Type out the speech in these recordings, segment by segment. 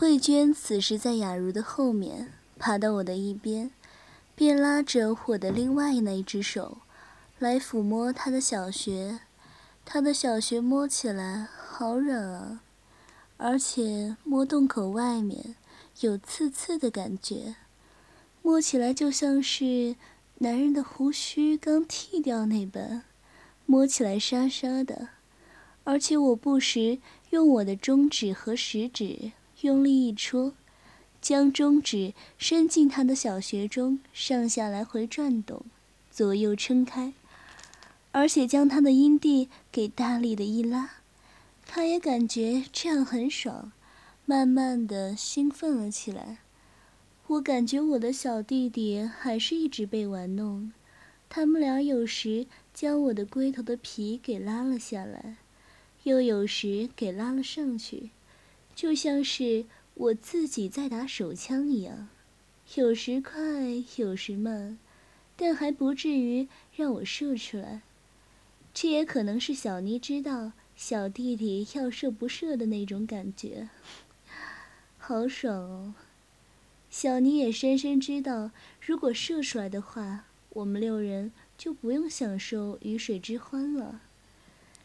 慧娟此时在雅茹的后面，爬到我的一边，便拉着我的另外那一只手，来抚摸她的小穴。她的小穴摸起来好软啊，而且摸洞口外面有刺刺的感觉，摸起来就像是男人的胡须刚剃掉那般，摸起来沙沙的。而且我不时用我的中指和食指。用力一戳，将中指伸进他的小穴中，上下来回转动，左右撑开，而且将他的阴蒂给大力的一拉，他也感觉这样很爽，慢慢的兴奋了起来。我感觉我的小弟弟还是一直被玩弄，他们俩有时将我的龟头的皮给拉了下来，又有时给拉了上去。就像是我自己在打手枪一样，有时快，有时慢，但还不至于让我射出来。这也可能是小妮知道小弟弟要射不射的那种感觉，好爽哦！小妮也深深知道，如果射出来的话，我们六人就不用享受鱼水之欢了。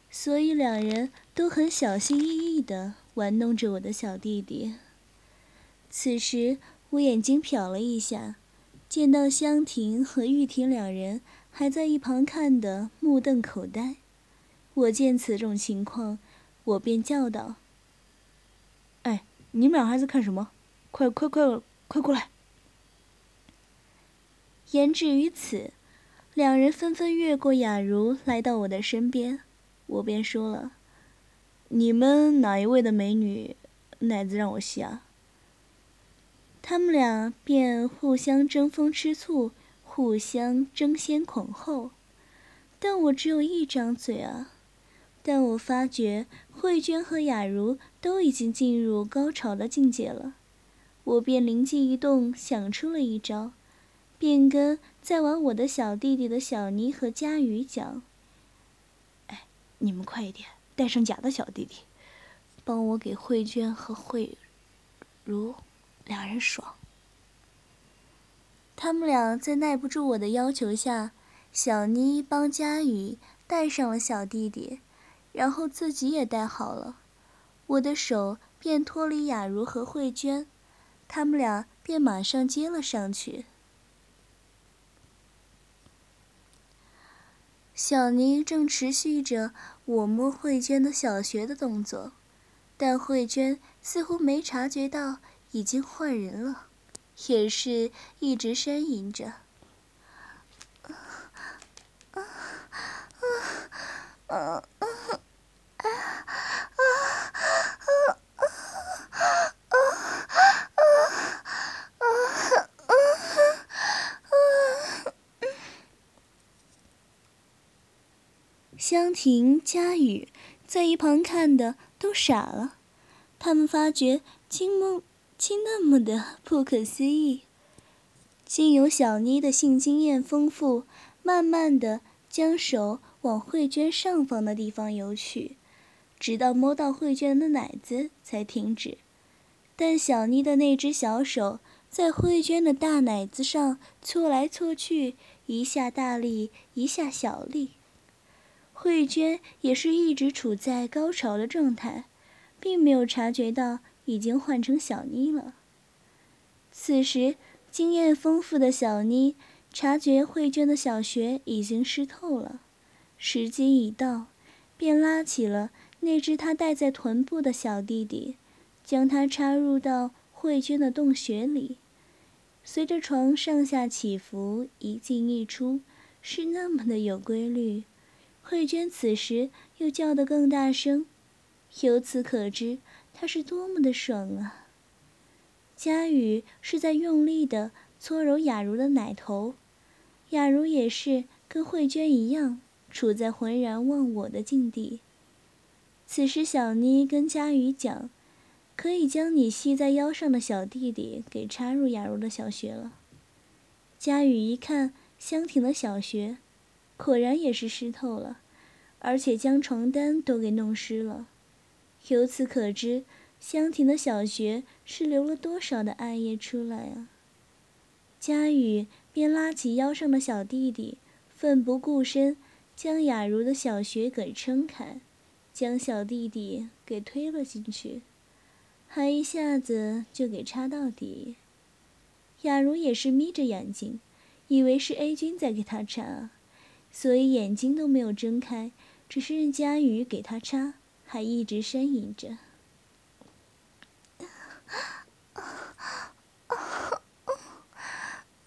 所以两人都很小心翼翼的。玩弄着我的小弟弟。此时，我眼睛瞟了一下，见到香婷和玉婷两人还在一旁看得目瞪口呆。我见此种情况，我便叫道：“哎，你们俩还在看什么？快快快快过来！”言至于此，两人纷纷越过雅茹来到我的身边，我便说了。你们哪一位的美女奶子让我吸啊？他们俩便互相争风吃醋，互相争先恐后。但我只有一张嘴啊！但我发觉慧娟和雅茹都已经进入高潮的境界了，我便灵机一动，想出了一招，便跟在玩我的小弟弟的小妮和佳宇讲：“哎，你们快一点！”带上假的小弟弟，帮我给慧娟和慧茹两人爽。他们俩在耐不住我的要求下，小妮帮佳宇带上了小弟弟，然后自己也带好了。我的手便脱离雅茹和慧娟，他们俩便马上接了上去。小尼正持续着我摸慧娟的小穴的动作，但慧娟似乎没察觉到已经换人了，也是一直呻吟着。香婷、佳雨在一旁看的都傻了，他们发觉竟梦竟那么的不可思议。经由小妮的性经验丰富，慢慢的将手往慧娟上方的地方游去，直到摸到慧娟的奶子才停止。但小妮的那只小手在慧娟的大奶子上搓来搓去，一下大力，一下小力。慧娟也是一直处在高潮的状态，并没有察觉到已经换成小妮了。此时，经验丰富的小妮察觉慧娟的小穴已经湿透了，时机已到，便拉起了那只她戴在臀部的小弟弟，将它插入到慧娟的洞穴里。随着床上下起伏，一进一出，是那么的有规律。慧娟此时又叫得更大声，由此可知，她是多么的爽啊！佳宇是在用力的搓揉雅茹的奶头，雅茹也是跟慧娟一样，处在浑然忘我的境地。此时，小妮跟佳宇讲：“可以将你系在腰上的小弟弟给插入雅茹的小穴了。”佳宇一看香婷的小穴，果然也是湿透了，而且将床单都给弄湿了。由此可知。香婷的小穴是流了多少的艾叶出来啊！佳宇便拉起腰上的小弟弟，奋不顾身将雅茹的小穴给撑开，将小弟弟给推了进去，还一下子就给插到底。雅茹也是眯着眼睛，以为是 A 君在给她插，所以眼睛都没有睁开，只是任佳宇给他插，还一直呻吟着。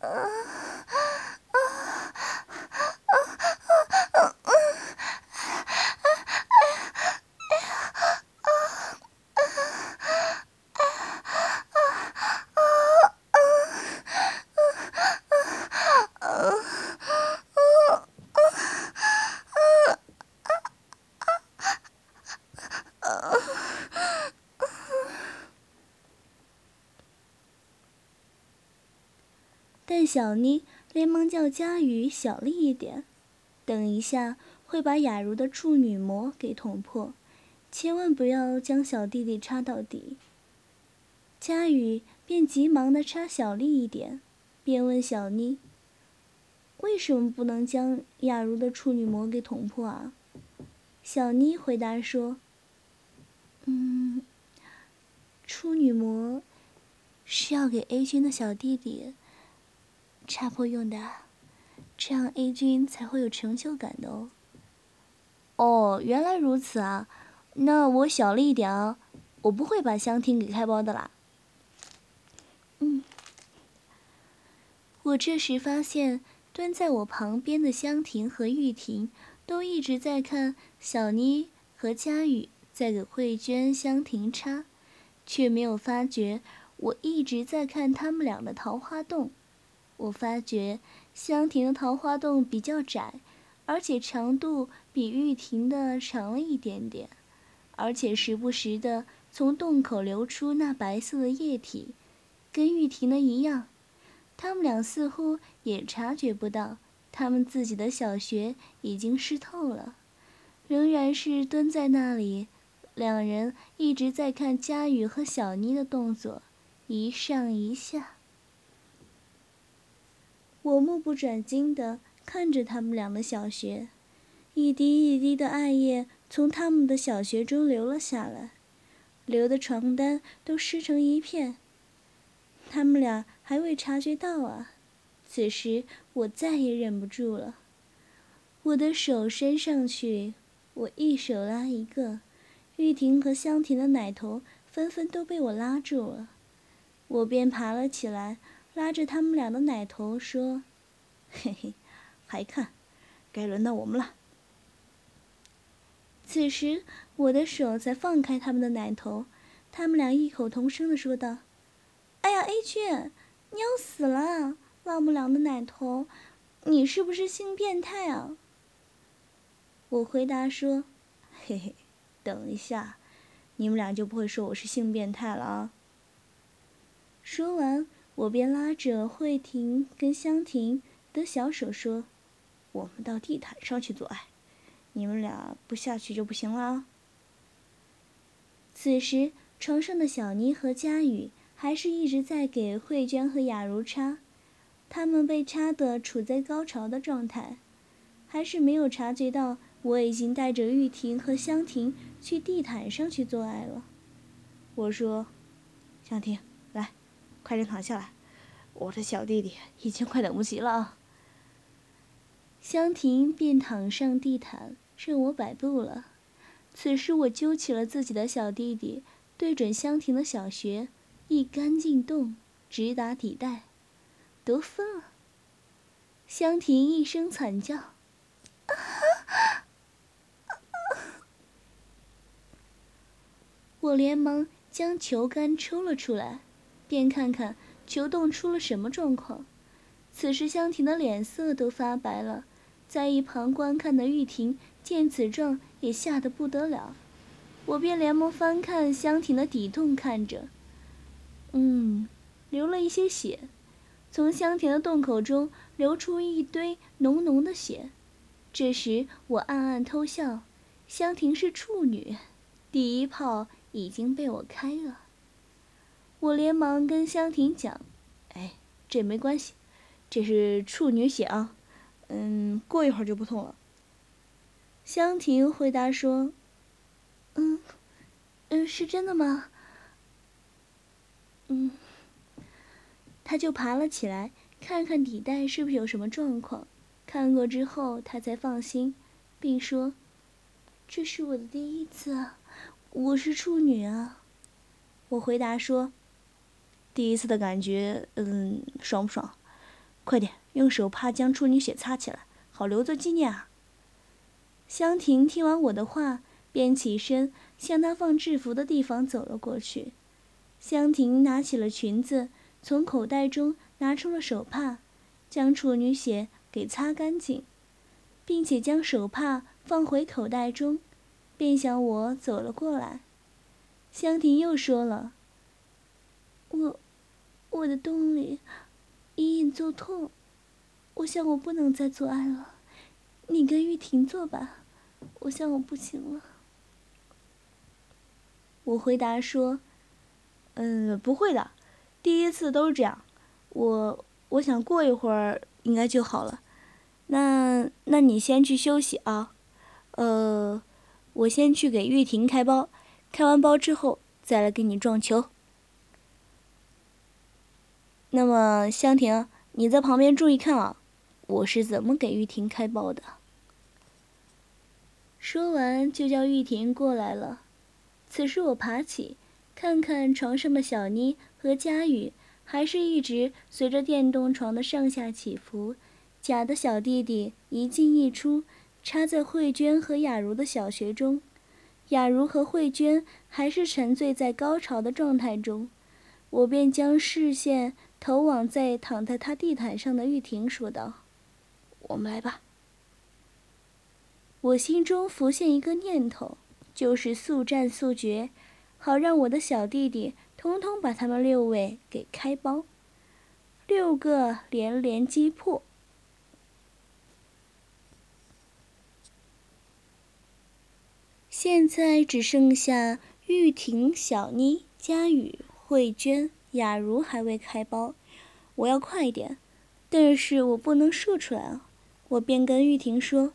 小妮连忙叫佳宇小力一点，等一下会把雅茹的处女膜给捅破，千万不要将小弟弟插到底。佳宇便急忙的插小力一点，便问小妮：“为什么不能将雅茹的处女膜给捅破啊？”小妮回答说：“嗯，处女膜是要给 A 君的小弟弟。”插破用的，这样 A 君才会有成就感的哦。哦，原来如此啊，那我小了一点啊，我不会把香婷给开包的啦。嗯，我这时发现蹲在我旁边的香婷和玉婷都一直在看小妮和佳宇在给慧娟、香婷插，却没有发觉我一直在看他们俩的桃花洞。我发觉香亭的桃花洞比较窄，而且长度比玉婷的长了一点点，而且时不时的从洞口流出那白色的液体，跟玉婷的一样。他们俩似乎也察觉不到，他们自己的小穴已经湿透了，仍然是蹲在那里，两人一直在看佳宇和小妮的动作，一上一下。我目不转睛地看着他们俩的小穴，一滴一滴的艾叶从他们的小穴中流了下来，流的床单都湿成一片。他们俩还未察觉到啊！此时我再也忍不住了，我的手伸上去，我一手拉一个，玉婷和香婷的奶头纷纷都被我拉住了，我便爬了起来。拉着他们俩的奶头说：“嘿嘿，还看，该轮到我们了。”此时，我的手才放开他们的奶头，他们俩异口同声的说道：“哎呀，A 君，你要死了！拉我们俩的奶头，你是不是性变态啊？”我回答说：“嘿嘿，等一下，你们俩就不会说我是性变态了啊。”说完。我便拉着慧婷跟香婷的小手说：“我们到地毯上去做爱，你们俩不下去就不行了。”此时，床上的小妮和佳宇还是一直在给慧娟和雅茹插，他们被插的处在高潮的状态，还是没有察觉到我已经带着玉婷和香婷去地毯上去做爱了。我说：“香婷。”快点躺下来，我的小弟弟已经快等不及了。香婷便躺上地毯，任我摆布了。此时我揪起了自己的小弟弟，对准香婷的小穴，一杆进洞，直达底带，得分了。香婷一声惨叫，我连忙将球杆抽了出来，便看看球洞出了什么状况。此时香婷的脸色都发白了，在一旁观看的玉婷见此状也吓得不得了，我便连忙翻看香婷的底洞，看着，嗯，流了一些血，从香婷的洞口中流出一堆浓浓的血。这时我暗暗偷笑，香婷是处女，第一炮。已经被我开了，我连忙跟香婷讲：“哎，这没关系，这是处女血啊，嗯，过一会儿就不痛了。”香婷回答说：“嗯，嗯，是真的吗？”嗯，他就爬了起来，看看底袋是不是有什么状况，看过之后他才放心，并说：“这是我的第一次啊。”我是处女啊，我回答说：“第一次的感觉，嗯，爽不爽？快点用手帕将处女血擦起来，好留作纪念啊。”香婷听完我的话，便起身向她放制服的地方走了过去。香婷拿起了裙子，从口袋中拿出了手帕，将处女血给擦干净，并且将手帕放回口袋中。便向我走了过来，香婷又说了：“我，我的洞里隐隐作痛，我想我不能再做爱了，你跟玉婷做吧，我想我不行了。”我回答说：“嗯，不会的，第一次都是这样，我我想过一会儿应该就好了，那那你先去休息啊，呃。”我先去给玉婷开包，开完包之后再来给你撞球。那么香婷，你在旁边注意看啊，我是怎么给玉婷开包的。说完就叫玉婷过来了。此时我爬起，看看床上的小妮和佳宇，还是一直随着电动床的上下起伏。假的小弟弟一进一出。插在慧娟和雅茹的小穴中，雅茹和慧娟还是沉醉在高潮的状态中，我便将视线头往在躺在他地毯上的玉婷，说道：“我们来吧。”我心中浮现一个念头，就是速战速决，好让我的小弟弟通通把他们六位给开包，六个连连击破。现在只剩下玉婷、小妮、佳雨、慧娟、雅茹还未开包，我要快一点，但是我不能射出来啊！我便跟玉婷说：“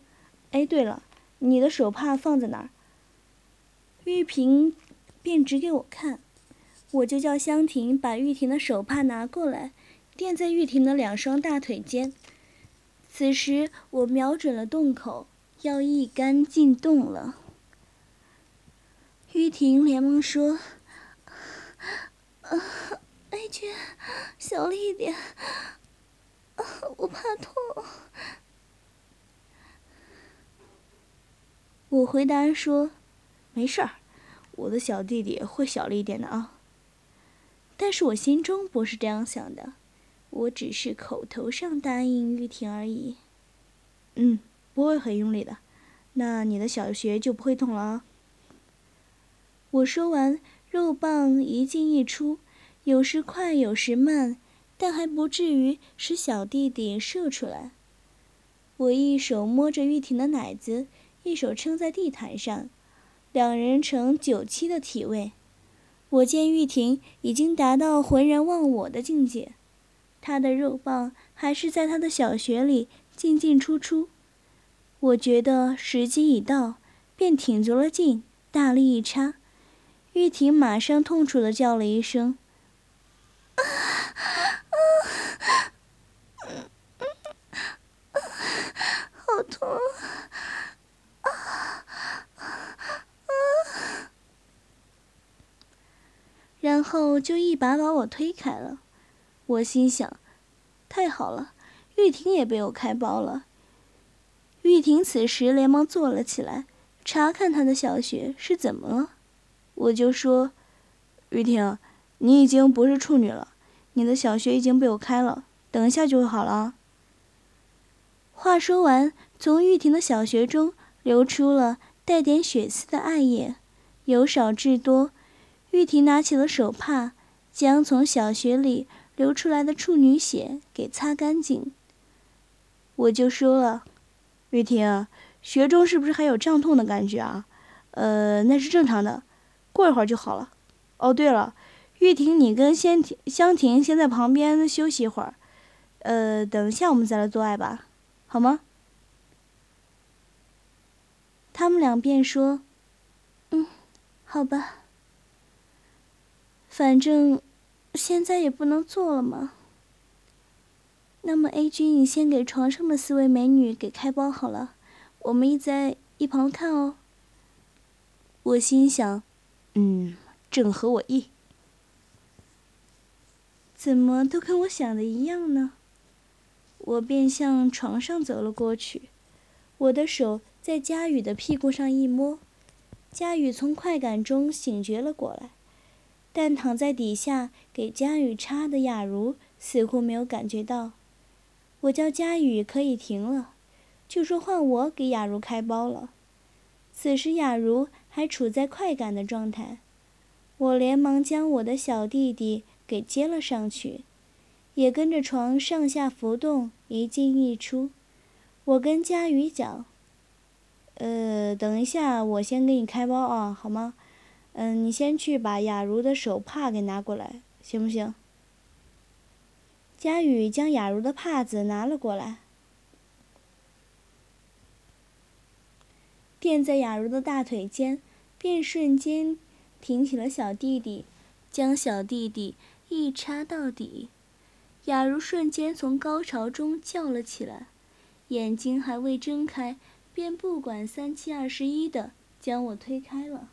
哎，对了，你的手帕放在哪儿？”玉萍便指给我看，我就叫香婷把玉婷的手帕拿过来，垫在玉婷的两双大腿间。此时我瞄准了洞口，要一杆进洞了。玉婷连忙说：“啊，爱娟，小力一点，我怕痛。”我回答说：“没事儿，我的小弟弟会小力一点的啊。”但是我心中不是这样想的，我只是口头上答应玉婷而已。嗯，不会很用力的，那你的小穴就不会痛了啊。我说完，肉棒一进一出，有时快，有时慢，但还不至于使小弟弟射出来。我一手摸着玉婷的奶子，一手撑在地毯上，两人呈九七的体位。我见玉婷已经达到浑然忘我的境界，她的肉棒还是在她的小穴里进进出出。我觉得时机已到，便挺足了劲，大力一插。玉婷马上痛楚的叫了一声：“，好痛啊啊！”然后就一把把我推开了。我心想：太好了，玉婷也被我开包了。玉婷此时连忙坐了起来，查看她的小穴是怎么了。我就说，玉婷，你已经不是处女了，你的小穴已经被我开了，等一下就会好了啊。话说完，从玉婷的小穴中流出了带点血丝的艾液，由少至多。玉婷拿起了手帕，将从小穴里流出来的处女血给擦干净。我就说了，玉婷，穴中是不是还有胀痛的感觉啊？呃，那是正常的，过一会儿就好了。哦，对了，玉婷，你跟先婷、香婷先在旁边休息一会儿，呃，等一下我们再来做爱吧，好吗？他们俩便说：“嗯，好吧。反正现在也不能做了嘛。那么 A 君，你先给床上的四位美女给开包好了，我们一在一旁看哦。”我心想：“嗯，正合我意。怎么都跟我想的一样呢？”我便向床上走了过去，我的手在佳宇的屁股上一摸，佳宇从快感中醒觉了过来，但躺在底下给佳宇插的雅茹似乎没有感觉到。我叫佳宇可以停了，就说换我给雅茹开包了。此时雅茹。还处在快感的状态，我连忙将我的小弟弟给接了上去，也跟着床上下浮动，一进一出。我跟佳宇讲：“呃，等一下，我先给你开包啊，好吗？嗯，你先去把雅茹的手帕给拿过来，行不行？”佳宇将雅茹的帕子拿了过来。垫在雅茹的大腿间，便瞬间挺起了小弟弟，将小弟弟一插到底。雅茹瞬间从高潮中叫了起来，眼睛还未睁开，便不管三七二十一的将我推开了。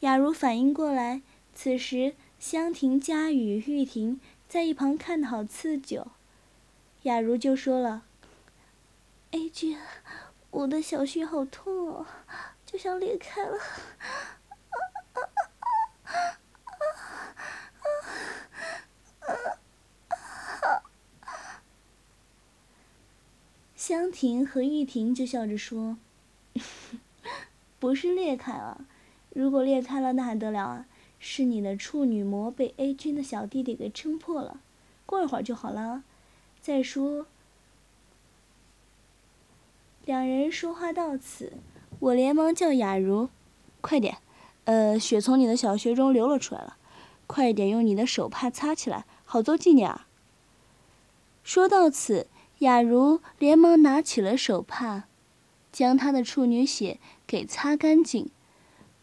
雅茹反应过来，此时香亭、佳宇、玉婷在一旁看得好刺酒，雅茹就说了：“A 君。”我的小穴好痛哦，就像裂开了。香婷和玉婷就笑着说：“ 不是裂开了，如果裂开了那还得了啊？是你的处女膜被 A 君的小弟弟给撑破了，过一会儿就好了。再说。”两人说话到此，我连忙叫雅茹：“快点，呃，血从你的小穴中流了出来了，快点用你的手帕擦起来，好做纪念啊！”说到此，雅茹连忙拿起了手帕，将她的处女血给擦干净，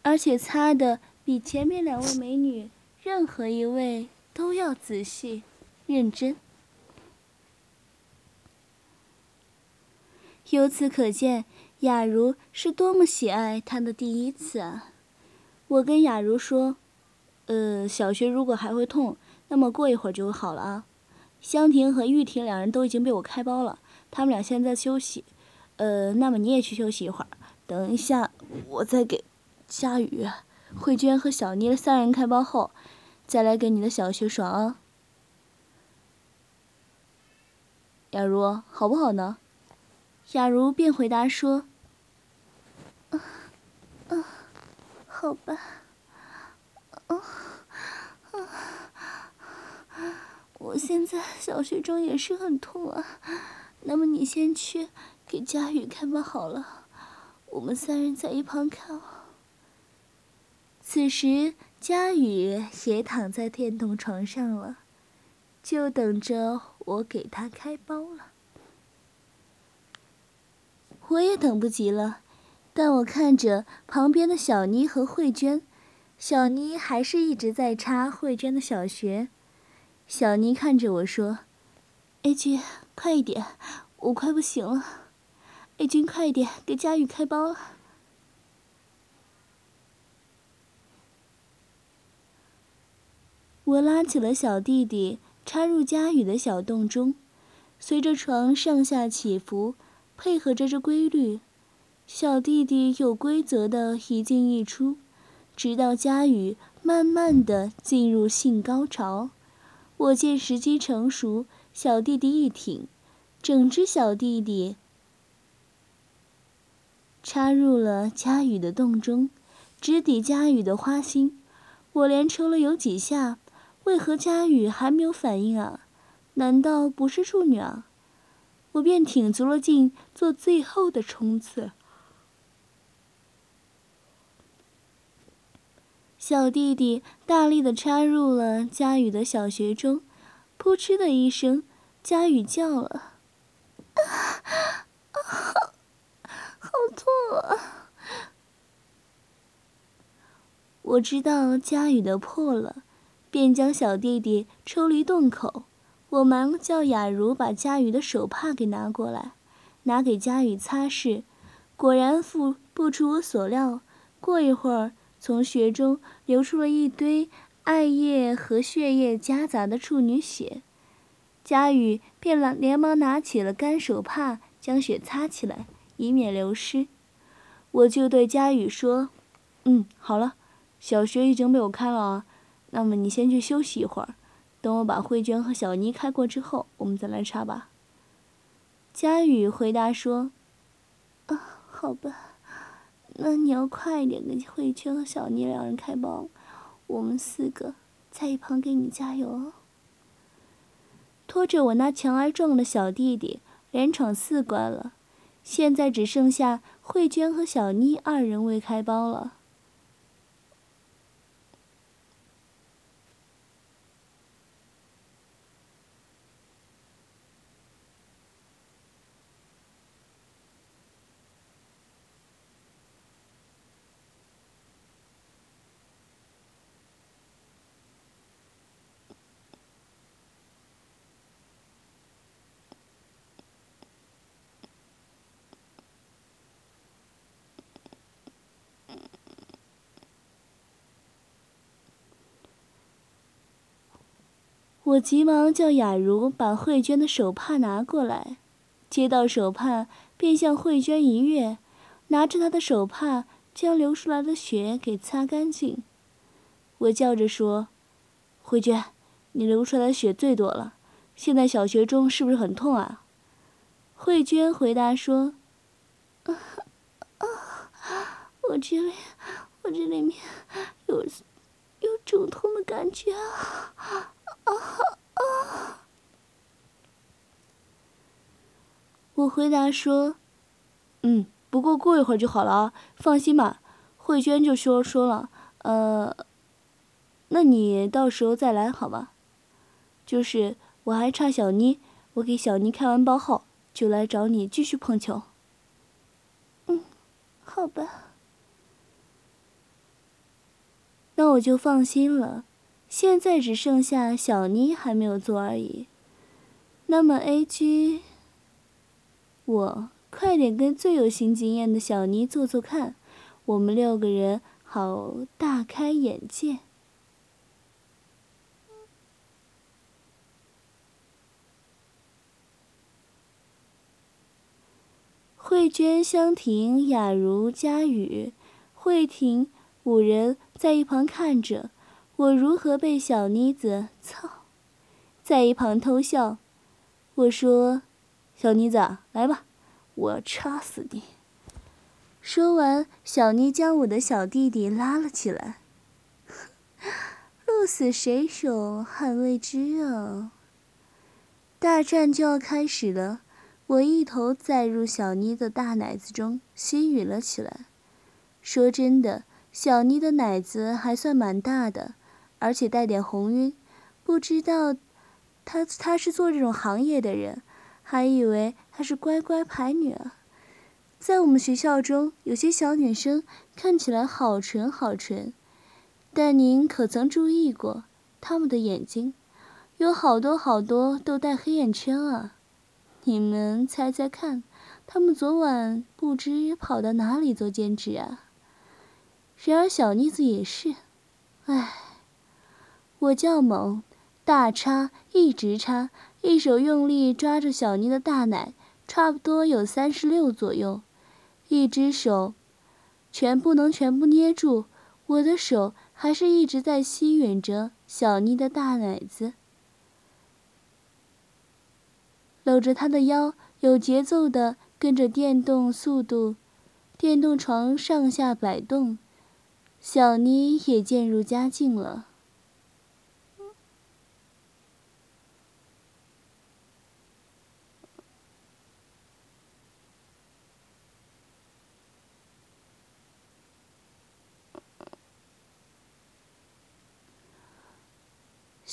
而且擦的比前面两位美女任何一位都要仔细、认真。由此可见，雅茹是多么喜爱她的第一次啊！我跟雅茹说：“呃，小学如果还会痛，那么过一会儿就会好了啊。”香婷和玉婷两人都已经被我开包了，他们俩现在休息。呃，那么你也去休息一会儿，等一下我再给佳宇、慧娟和小妮三人开包后，再来给你的小学爽啊。雅茹，好不好呢？雅茹便回答说：“嗯，嗯，好吧，嗯，嗯，我现在小学中也是很痛啊。那么你先去给佳宇开吧，好了，我们三人在一旁看。”此时，佳宇也躺在电动床上了，就等着我给他开包了。我也等不及了，但我看着旁边的小妮和慧娟，小妮还是一直在插慧娟的小穴。小妮看着我说：“A 君，快一点，我快不行了。”A 君，快一点，给佳宇开包。我拉起了小弟弟，插入佳宇的小洞中，随着床上下起伏。配合着这规律，小弟弟有规则的一进一出，直到佳宇慢慢的进入性高潮。我见时机成熟，小弟弟一挺，整只小弟弟插入了佳宇的洞中，直抵佳宇的花心。我连抽了有几下，为何佳宇还没有反应啊？难道不是处女啊？我便挺足了劲，做最后的冲刺。小弟弟大力的插入了佳宇的小穴中，扑哧的一声，佳宇叫了：“啊，好，好痛啊！”我知道佳宇的破了，便将小弟弟抽离洞口。我忙叫雅茹把佳宇的手帕给拿过来，拿给佳宇擦拭。果然不不出我所料，过一会儿。从血中流出了一堆艾叶和血液夹杂的处女血，佳宇便连连忙拿起了干手帕将血擦起来，以免流失。我就对佳宇说：“嗯，好了，小穴已经被我开了啊，那么你先去休息一会儿，等我把慧娟和小妮开过之后，我们再来插吧。”佳宇回答说：“啊，好吧。”那你要快一点跟慧娟和小妮两人开包，我们四个在一旁给你加油哦。拖着我那强而壮的小弟弟，连闯四关了，现在只剩下慧娟和小妮二人未开包了。我急忙叫雅茹把慧娟的手帕拿过来，接到手帕便向慧娟一跃，拿着她的手帕将流出来的血给擦干净。我叫着说：“慧娟，你流出来的血最多了，现在小学中是不是很痛啊？”慧娟回答说：“啊啊，我这里，我这里面有有肿痛的感觉啊。” 我回答说：“嗯，不过过一会儿就好了啊，放心吧。”慧娟就说说了：“呃，那你到时候再来好吧？就是我还差小妮，我给小妮开完包后就来找你继续碰球。”嗯，好吧。那我就放心了。现在只剩下小妮还没有做而已，那么 A G，我快点跟最有新经验的小妮做做看，我们六个人好大开眼界。慧娟、香婷、雅茹、佳宇、慧婷五人在一旁看着。我如何被小妮子操，在一旁偷笑。我说：“小妮子，来吧，我要插死你。”说完，小妮将我的小弟弟拉了起来。鹿死谁手还未知啊！大战就要开始了，我一头栽入小妮的大奶子中，吸吮了起来。说真的，小妮的奶子还算蛮大的。而且带点红晕，不知道他他是做这种行业的人，还以为他是乖乖牌女啊。在我们学校中，有些小女生看起来好纯好纯，但您可曾注意过她们的眼睛？有好多好多都带黑眼圈啊！你们猜猜看，她们昨晚不知跑到哪里做兼职啊？然而小妮子也是，唉。我较猛，大叉一直插，一手用力抓着小妮的大奶，差不多有三十六左右，一只手全部能全部捏住，我的手还是一直在吸吮着小妮的大奶子，搂着她的腰，有节奏的跟着电动速度，电动床上下摆动，小妮也渐入佳境了。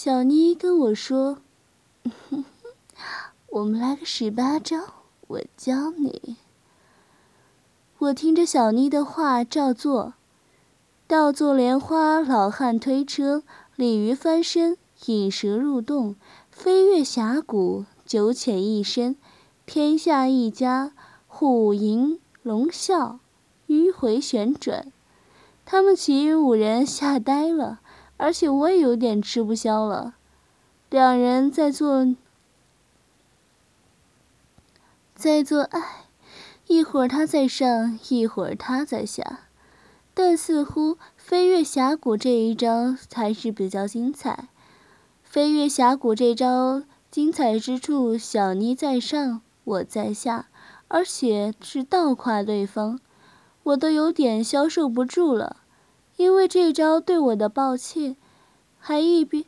小妮跟我说：“我们来个十八招，我教你。”我听着小妮的话照做，倒坐莲花、老汉推车、鲤鱼翻身、引蛇入洞、飞越峡谷、九浅一深、天下一家、虎吟龙啸、迂回旋转，他们其余五人吓呆了。而且我也有点吃不消了，两人在做，在做爱，一会儿他在上，一会儿他在下，但似乎飞跃峡谷这一招才是比较精彩。飞跃峡谷这招精彩之处，小妮在上，我在下，而且是倒跨对方，我都有点消受不住了。因为这招对我的抱歉，还一边，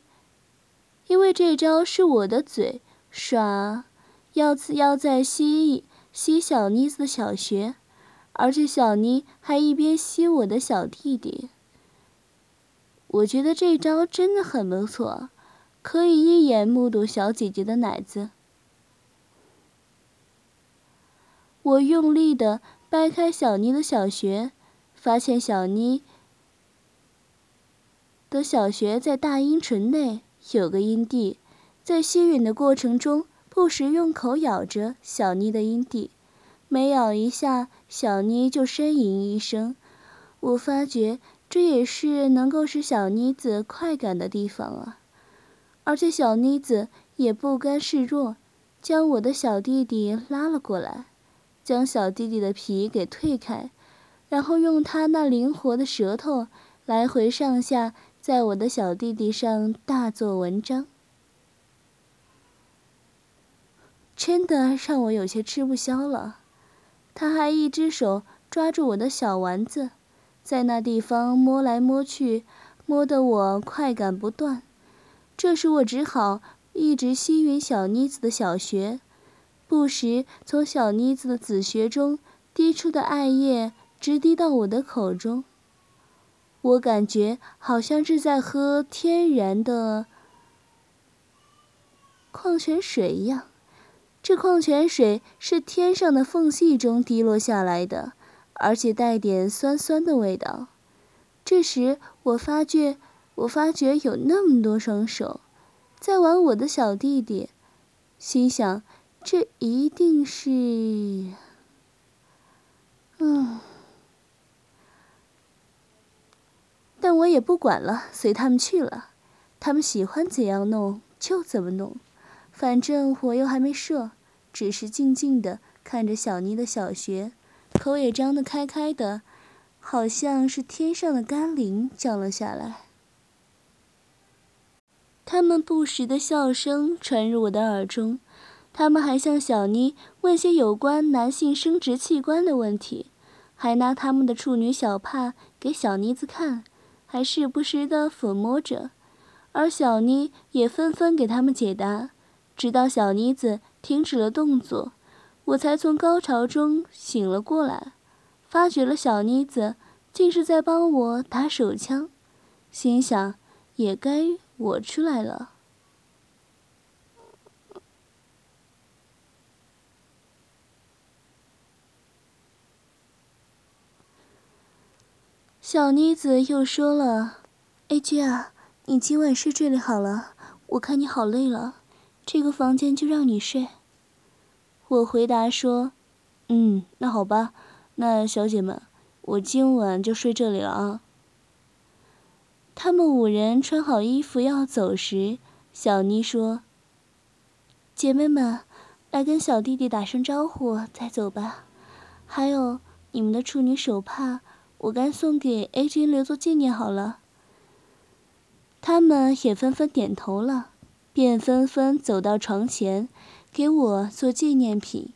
因为这招是我的嘴耍，要要在吸吸小妮子的小穴，而且小妮还一边吸我的小弟弟。我觉得这招真的很不错，可以一眼目睹小姐姐的奶子。我用力的掰开小妮的小穴，发现小妮。的小穴在大阴唇内有个阴蒂，在吸吮的过程中，不时用口咬着小妮的阴蒂，每咬一下，小妮就呻吟一声。我发觉这也是能够使小妮子快感的地方啊！而且小妮子也不甘示弱，将我的小弟弟拉了过来，将小弟弟的皮给退开，然后用他那灵活的舌头来回上下。在我的小弟弟上大做文章，真的让我有些吃不消了。他还一只手抓住我的小丸子，在那地方摸来摸去，摸得我快感不断。这时我只好一直吸吮小妮子的小穴，不时从小妮子的子穴中滴出的艾叶直滴到我的口中。我感觉好像是在喝天然的矿泉水一样，这矿泉水是天上的缝隙中滴落下来的，而且带点酸酸的味道。这时我发觉，我发觉有那么多双手在玩我的小弟弟，心想这一定是……嗯。我也不管了，随他们去了。他们喜欢怎样弄就怎么弄，反正我又还没射，只是静静的看着小妮的小穴，口也张得开开的，好像是天上的甘霖降了下来。他们不时的笑声传入我的耳中，他们还向小妮问些有关男性生殖器官的问题，还拿他们的处女小帕给小妮子看。还时不时的抚摸着，而小妮也纷纷给他们解答，直到小妮子停止了动作，我才从高潮中醒了过来，发觉了小妮子竟是在帮我打手枪，心想也该我出来了。小妮子又说了：“A J 啊，你今晚睡这里好了，我看你好累了，这个房间就让你睡。”我回答说：“嗯，那好吧，那小姐们，我今晚就睡这里了啊。”他们五人穿好衣服要走时，小妮说：“姐妹们，来跟小弟弟打声招呼再走吧。还有你们的处女手帕。”我该送给 A 君留作纪念好了。他们也纷纷点头了，便纷纷走到床前，给我做纪念品，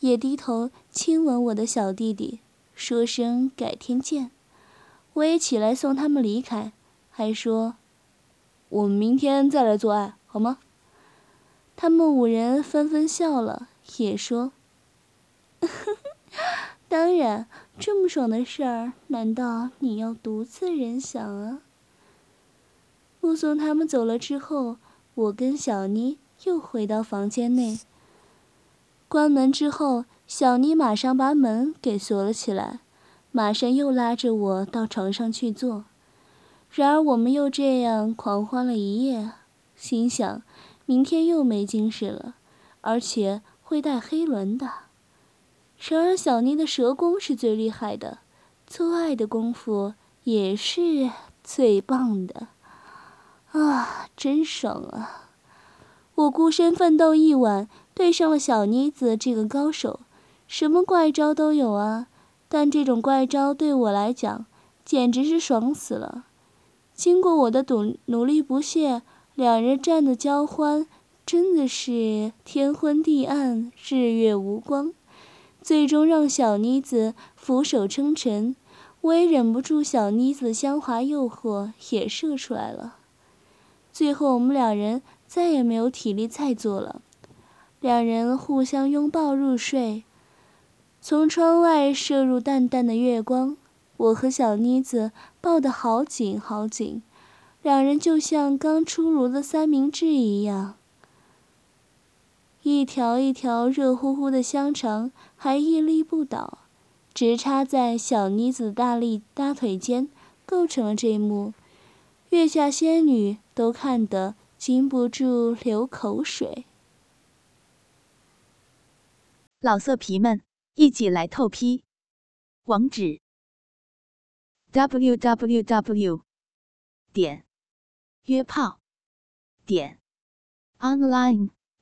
也低头亲吻我的小弟弟，说声改天见。我也起来送他们离开，还说：“我们明天再来做爱，好吗？”他们五人纷纷笑了，也说：“ 当然，这么爽的事儿，难道你要独自人享啊？”目送他们走了之后，我跟小妮又回到房间内。关门之后，小妮马上把门给锁了起来，马上又拉着我到床上去坐。然而我们又这样狂欢了一夜，心想明天又没精神了，而且会带黑轮的。然而小妮的蛇功是最厉害的，做爱的功夫也是最棒的。啊，真爽啊！我孤身奋斗一晚，对上了小妮子这个高手，什么怪招都有啊。但这种怪招对我来讲，简直是爽死了。经过我的努努力不懈，两人战的交欢，真的是天昏地暗，日月无光。最终让小妮子俯首称臣，我也忍不住小妮子的香滑诱惑，也射出来了。最后，我们两人再也没有体力再做了，两人互相拥抱入睡。从窗外射入淡淡的月光，我和小妮子抱得好紧好紧，两人就像刚出炉的三明治一样。一条一条热乎乎的香肠还屹立不倒，直插在小妮子大力大腿间，构成了这一幕。月下仙女都看得禁不住流口水。老色皮们，一起来透批！网址：w w w 点约炮点 online